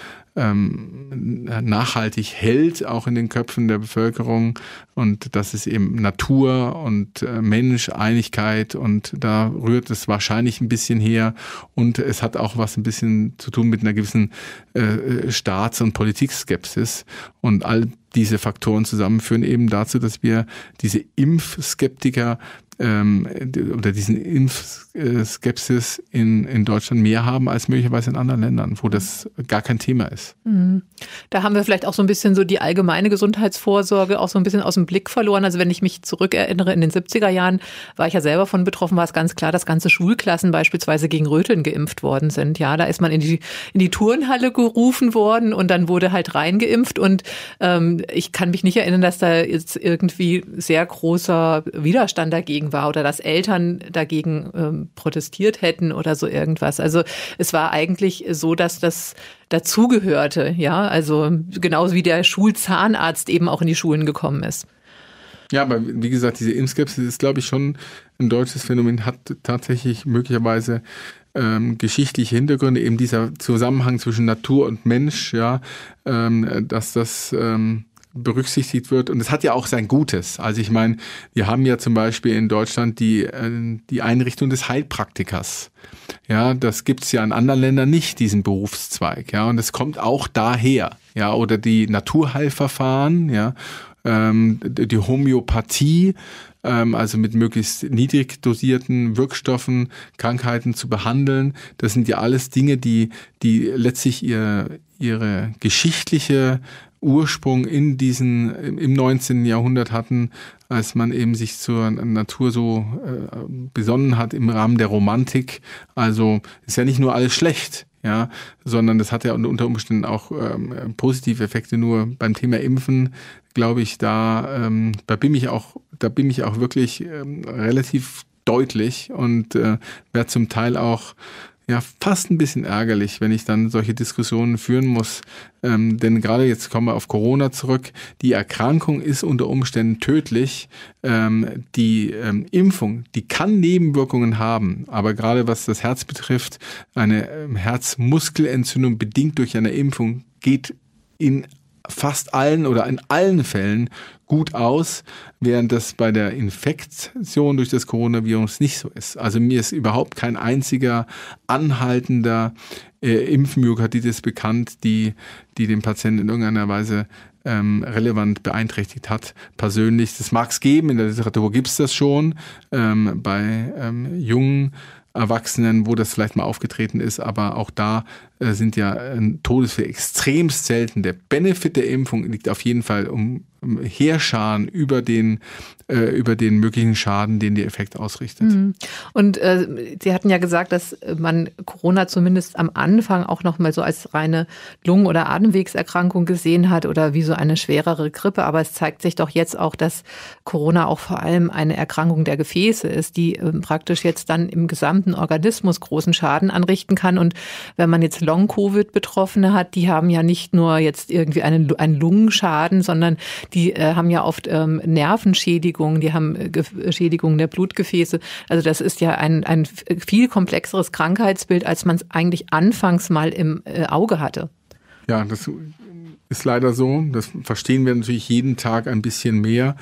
C: ähm, nachhaltig hält, auch in den Köpfen der Bevölkerung. Und das ist eben Natur und äh, Mensch, Einigkeit und da rührt es wahrscheinlich ein bisschen her. Und es hat auch was ein bisschen zu tun mit einer gewissen äh, Staats- und Politikskepsis. Und all diese Faktoren zusammen führen eben dazu, dass wir diese Impfskeptiker ähm, oder diesen Impfskepsis in, in Deutschland mehr haben als möglicherweise in anderen Ländern, wo das gar kein Thema ist. Mhm.
B: Da haben wir vielleicht auch so ein bisschen so die allgemeine Gesundheitsvorsorge auch so ein bisschen aus dem Blick verloren. Also wenn ich mich zurückerinnere, in den 70er Jahren war ich ja selber von betroffen, war es ganz klar, dass ganze Schulklassen beispielsweise gegen Röteln geimpft worden sind. Ja, da ist man in die, in die Turnhalle gerufen worden und dann wurde halt reingeimpft und ähm, ich kann mich nicht erinnern, dass da jetzt irgendwie sehr großer Widerstand dagegen war oder dass Eltern dagegen ähm, protestiert hätten oder so irgendwas. Also es war eigentlich so, dass das dazugehörte, ja, also genauso wie der Schulzahnarzt eben auch in die Schulen gekommen ist.
C: Ja, aber wie gesagt, diese Impfskepsis ist, glaube ich, schon ein deutsches Phänomen, hat tatsächlich möglicherweise ähm, geschichtliche Hintergründe, eben dieser Zusammenhang zwischen Natur und Mensch, ja, ähm, dass das ähm, berücksichtigt wird. Und es hat ja auch sein Gutes. Also ich meine, wir haben ja zum Beispiel in Deutschland die, äh, die Einrichtung des Heilpraktikers. Ja, das gibt's ja in anderen Ländern nicht, diesen Berufszweig. Ja, und es kommt auch daher. Ja, oder die Naturheilverfahren, ja, ähm, die Homöopathie, ähm, also mit möglichst niedrig dosierten Wirkstoffen Krankheiten zu behandeln. Das sind ja alles Dinge, die, die letztlich ihr, ihre geschichtliche Ursprung in diesen, im 19. Jahrhundert hatten, als man eben sich zur Natur so äh, besonnen hat im Rahmen der Romantik. Also ist ja nicht nur alles schlecht, ja, sondern das hat ja unter Umständen auch ähm, positive Effekte. Nur beim Thema Impfen, glaube ich, da, ähm, da bin ich auch, da bin ich auch wirklich ähm, relativ deutlich und äh, werde zum Teil auch ja fast ein bisschen ärgerlich, wenn ich dann solche Diskussionen führen muss. Ähm, denn gerade jetzt kommen wir auf Corona zurück. Die Erkrankung ist unter Umständen tödlich. Ähm, die ähm, Impfung, die kann Nebenwirkungen haben, aber gerade was das Herz betrifft, eine ähm, Herzmuskelentzündung bedingt durch eine Impfung geht in fast allen oder in allen Fällen gut aus, während das bei der Infektion durch das Coronavirus nicht so ist. Also mir ist überhaupt kein einziger anhaltender äh, Impfmyokarditis bekannt, die, die den Patienten in irgendeiner Weise ähm, relevant beeinträchtigt hat. Persönlich, das mag es geben, in der Literatur gibt es das schon, ähm, bei ähm, jungen Erwachsenen, wo das vielleicht mal aufgetreten ist, aber auch da äh, sind ja äh, Todesfälle extremst selten. Der Benefit der Impfung liegt auf jeden Fall um, Heerscharen über den äh, über den möglichen Schaden, den der Effekt ausrichtet. Mhm.
B: Und äh, Sie hatten ja gesagt, dass man Corona zumindest am Anfang auch noch mal so als reine Lungen- oder Atemwegserkrankung gesehen hat oder wie so eine schwerere Grippe. Aber es zeigt sich doch jetzt auch, dass Corona auch vor allem eine Erkrankung der Gefäße ist, die äh, praktisch jetzt dann im gesamten Organismus großen Schaden anrichten kann. Und wenn man jetzt Long-Covid-Betroffene hat, die haben ja nicht nur jetzt irgendwie einen, einen Lungenschaden, sondern die äh, haben ja oft ähm, Nervenschädigungen, die haben äh, Schädigungen der Blutgefäße. Also das ist ja ein, ein viel komplexeres Krankheitsbild, als man es eigentlich anfangs mal im äh, Auge hatte.
C: Ja, das ist leider so. Das verstehen wir natürlich jeden Tag ein bisschen mehr,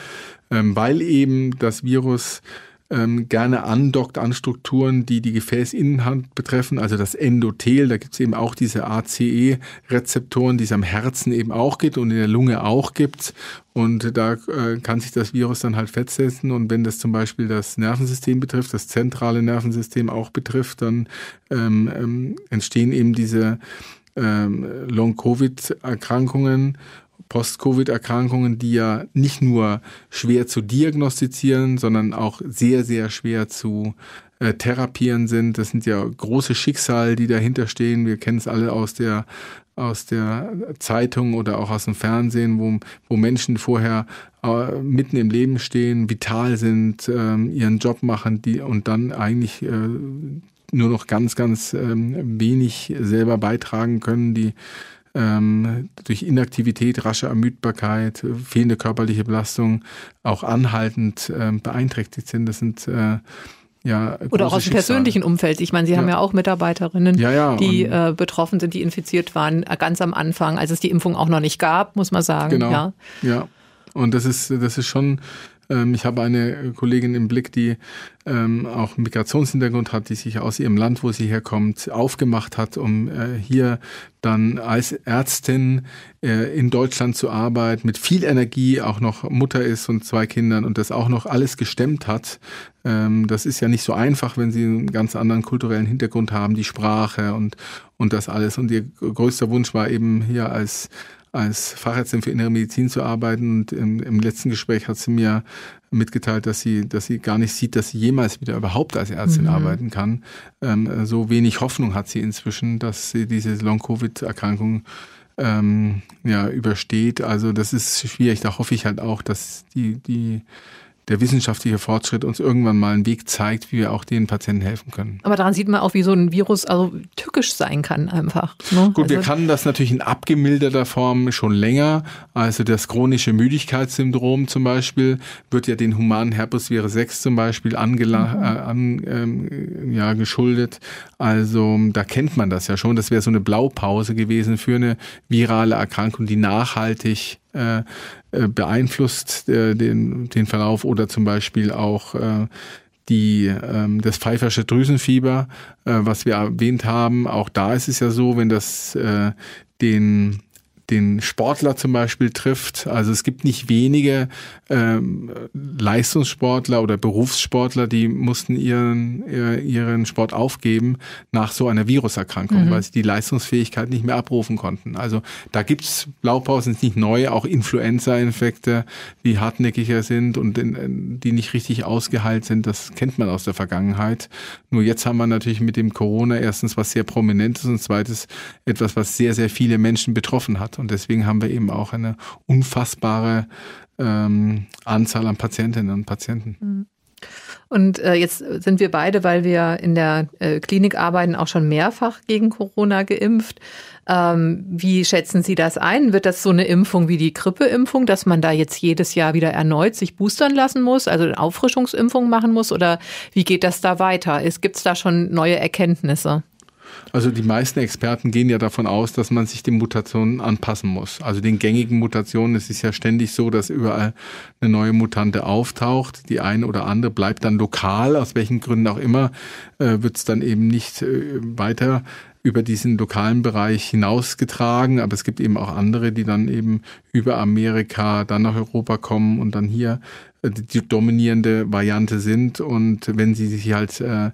C: ähm, weil eben das Virus ähm, gerne andockt an Strukturen, die die Gefäßinnenhand betreffen, also das Endothel. Da gibt es eben auch diese ACE-Rezeptoren, die es am Herzen eben auch gibt und in der Lunge auch gibt. Und da äh, kann sich das Virus dann halt festsetzen. Und wenn das zum Beispiel das Nervensystem betrifft, das zentrale Nervensystem auch betrifft, dann ähm, ähm, entstehen eben diese ähm, Long-Covid-Erkrankungen Post-Covid-Erkrankungen, die ja nicht nur schwer zu diagnostizieren, sondern auch sehr, sehr schwer zu äh, therapieren sind. Das sind ja große Schicksale, die dahinter stehen. Wir kennen es alle aus der aus der Zeitung oder auch aus dem Fernsehen, wo, wo Menschen vorher äh, mitten im Leben stehen, vital sind, äh, ihren Job machen, die und dann eigentlich äh, nur noch ganz, ganz ähm, wenig selber beitragen können, die ähm, durch Inaktivität, rasche Ermüdbarkeit, fehlende körperliche Belastung auch anhaltend äh, beeinträchtigt sind. Das sind äh, ja,
B: Oder auch aus dem persönlichen Umfeld. Ich meine, Sie ja. haben ja auch Mitarbeiterinnen, ja, ja, die äh, betroffen sind, die infiziert waren, äh, ganz am Anfang, als es die Impfung auch noch nicht gab, muss man sagen.
C: Genau. Ja, ja. Und das ist, das ist schon ähm, ich habe eine Kollegin im Blick, die ähm, auch einen Migrationshintergrund hat, die sich aus ihrem Land, wo sie herkommt, aufgemacht hat, um äh, hier dann als Ärztin äh, in Deutschland zu arbeiten, mit viel Energie, auch noch Mutter ist und zwei Kindern und das auch noch alles gestemmt hat. Ähm, das ist ja nicht so einfach, wenn sie einen ganz anderen kulturellen Hintergrund haben, die Sprache und, und das alles. Und ihr größter Wunsch war eben hier als als Fachärztin für innere Medizin zu arbeiten. Und im, im, letzten Gespräch hat sie mir mitgeteilt, dass sie, dass sie gar nicht sieht, dass sie jemals wieder überhaupt als Ärztin mhm. arbeiten kann. Ähm, so wenig Hoffnung hat sie inzwischen, dass sie diese Long-Covid-Erkrankung ähm, ja, übersteht. Also das ist schwierig. Da hoffe ich halt auch, dass die, die der wissenschaftliche Fortschritt uns irgendwann mal einen Weg zeigt, wie wir auch den Patienten helfen können.
B: Aber daran sieht man auch, wie so ein Virus also tückisch sein kann einfach.
C: Ne? Gut, also wir kannten das natürlich in abgemilderter Form schon länger. Also das chronische Müdigkeitssyndrom zum Beispiel wird ja den humanen Herpesvirus 6 zum Beispiel angela mhm. äh, an, ähm, ja, geschuldet. Also da kennt man das ja schon. Das wäre so eine Blaupause gewesen für eine virale Erkrankung, die nachhaltig äh, äh, beeinflusst äh, den, den Verlauf oder zum Beispiel auch äh, die, ähm, das pfeifersche Drüsenfieber, was wir erwähnt haben. Auch da ist es ja so, wenn das äh, den den Sportler zum Beispiel trifft. Also es gibt nicht wenige ähm, Leistungssportler oder Berufssportler, die mussten ihren, ihren Sport aufgeben nach so einer Viruserkrankung, mhm. weil sie die Leistungsfähigkeit nicht mehr abrufen konnten. Also da gibt's Blaupausen, ist nicht neu, auch Influenza-Infekte, die hartnäckiger sind und in, die nicht richtig ausgeheilt sind, das kennt man aus der Vergangenheit. Nur jetzt haben wir natürlich mit dem Corona erstens was sehr Prominentes und zweites etwas, was sehr, sehr viele Menschen betroffen hat. Und deswegen haben wir eben auch eine unfassbare ähm, Anzahl an Patientinnen und Patienten. Mhm.
B: Und äh, jetzt sind wir beide, weil wir in der äh, Klinik arbeiten, auch schon mehrfach gegen Corona geimpft. Ähm, wie schätzen Sie das ein? Wird das so eine Impfung wie die Grippeimpfung, dass man da jetzt jedes Jahr wieder erneut sich boostern lassen muss, also eine Auffrischungsimpfung machen muss? Oder wie geht das da weiter? Gibt es da schon neue Erkenntnisse?
C: Also die meisten Experten gehen ja davon aus, dass man sich den Mutationen anpassen muss. Also den gängigen Mutationen. Es ist ja ständig so, dass überall eine neue Mutante auftaucht. Die eine oder andere bleibt dann lokal, aus welchen Gründen auch immer, äh, wird es dann eben nicht äh, weiter über diesen lokalen Bereich hinausgetragen, aber es gibt eben auch andere, die dann eben über Amerika dann nach Europa kommen und dann hier äh, die dominierende Variante sind. Und wenn sie sich halt äh,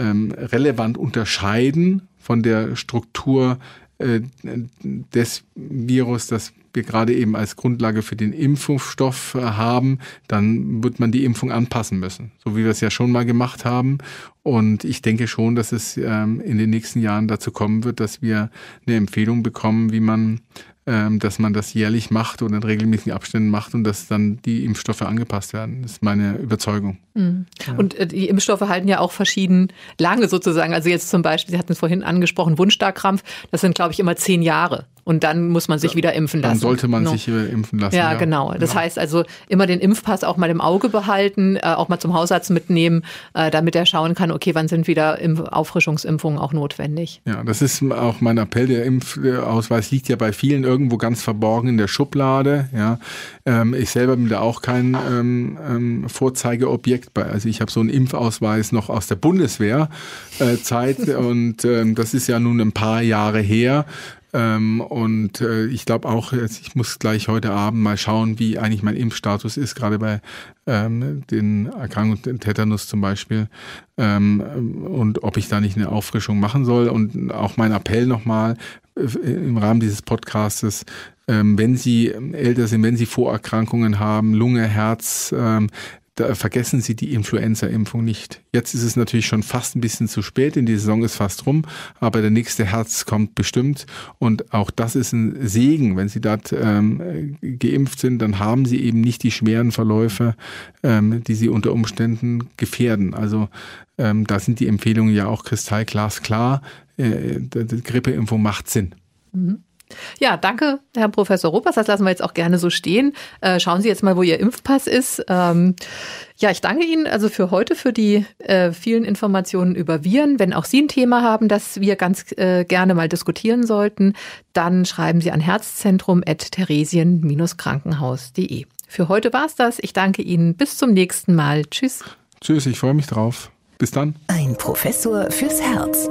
C: ähm, relevant unterscheiden von der Struktur äh, des Virus, das wir gerade eben als Grundlage für den Impfstoff äh, haben, dann wird man die Impfung anpassen müssen, so wie wir es ja schon mal gemacht haben. Und ich denke schon, dass es ähm, in den nächsten Jahren dazu kommen wird, dass wir eine Empfehlung bekommen, wie man dass man das jährlich macht oder in regelmäßigen Abständen macht und dass dann die Impfstoffe angepasst werden. Das ist meine Überzeugung.
B: Mhm. Ja. Und äh, die Impfstoffe halten ja auch verschieden lange sozusagen. Also jetzt zum Beispiel, Sie hatten es vorhin angesprochen, Wundstarkrampf, das sind, glaube ich, immer zehn Jahre. Und dann muss man sich wieder impfen lassen.
C: Dann sollte man no. sich impfen lassen.
B: Ja, ja. genau. Das genau. heißt also immer den Impfpass auch mal im Auge behalten, äh, auch mal zum Hausarzt mitnehmen, äh, damit er schauen kann, okay, wann sind wieder Auffrischungsimpfungen auch notwendig.
C: Ja, das ist auch mein Appell. Der Impfausweis liegt ja bei vielen irgendwo ganz verborgen in der Schublade. Ja, ähm, ich selber bin da auch kein ähm, ähm, Vorzeigeobjekt. Bei, also ich habe so einen Impfausweis noch aus der Bundeswehrzeit äh, und ähm, das ist ja nun ein paar Jahre her. Ähm, und äh, ich glaube auch, ich muss gleich heute Abend mal schauen, wie eigentlich mein Impfstatus ist, gerade bei ähm, den Erkrankungen, Tetanus zum Beispiel, ähm, und ob ich da nicht eine Auffrischung machen soll. Und auch mein Appell nochmal äh, im Rahmen dieses Podcastes, ähm, wenn Sie älter sind, wenn Sie Vorerkrankungen haben, Lunge, Herz, ähm, da vergessen Sie die Influenza-Impfung nicht. Jetzt ist es natürlich schon fast ein bisschen zu spät, denn die Saison ist fast rum, aber der nächste Herz kommt bestimmt und auch das ist ein Segen. Wenn Sie dort ähm, geimpft sind, dann haben Sie eben nicht die schweren Verläufe, ähm, die Sie unter Umständen gefährden. Also ähm, da sind die Empfehlungen ja auch kristallglasklar. Äh, die Grippeimpfung macht Sinn.
B: Mhm. Ja, danke, Herr Professor Ruppers. Das lassen wir jetzt auch gerne so stehen. Äh, schauen Sie jetzt mal, wo Ihr Impfpass ist. Ähm, ja, ich danke Ihnen also für heute, für die äh, vielen Informationen über Viren. Wenn auch Sie ein Thema haben, das wir ganz äh, gerne mal diskutieren sollten, dann schreiben Sie an herzzentrum.theresien-krankenhaus.de. Für heute war's das. Ich danke Ihnen. Bis zum nächsten Mal. Tschüss.
C: Tschüss, ich freue mich drauf. Bis dann.
A: Ein Professor fürs Herz.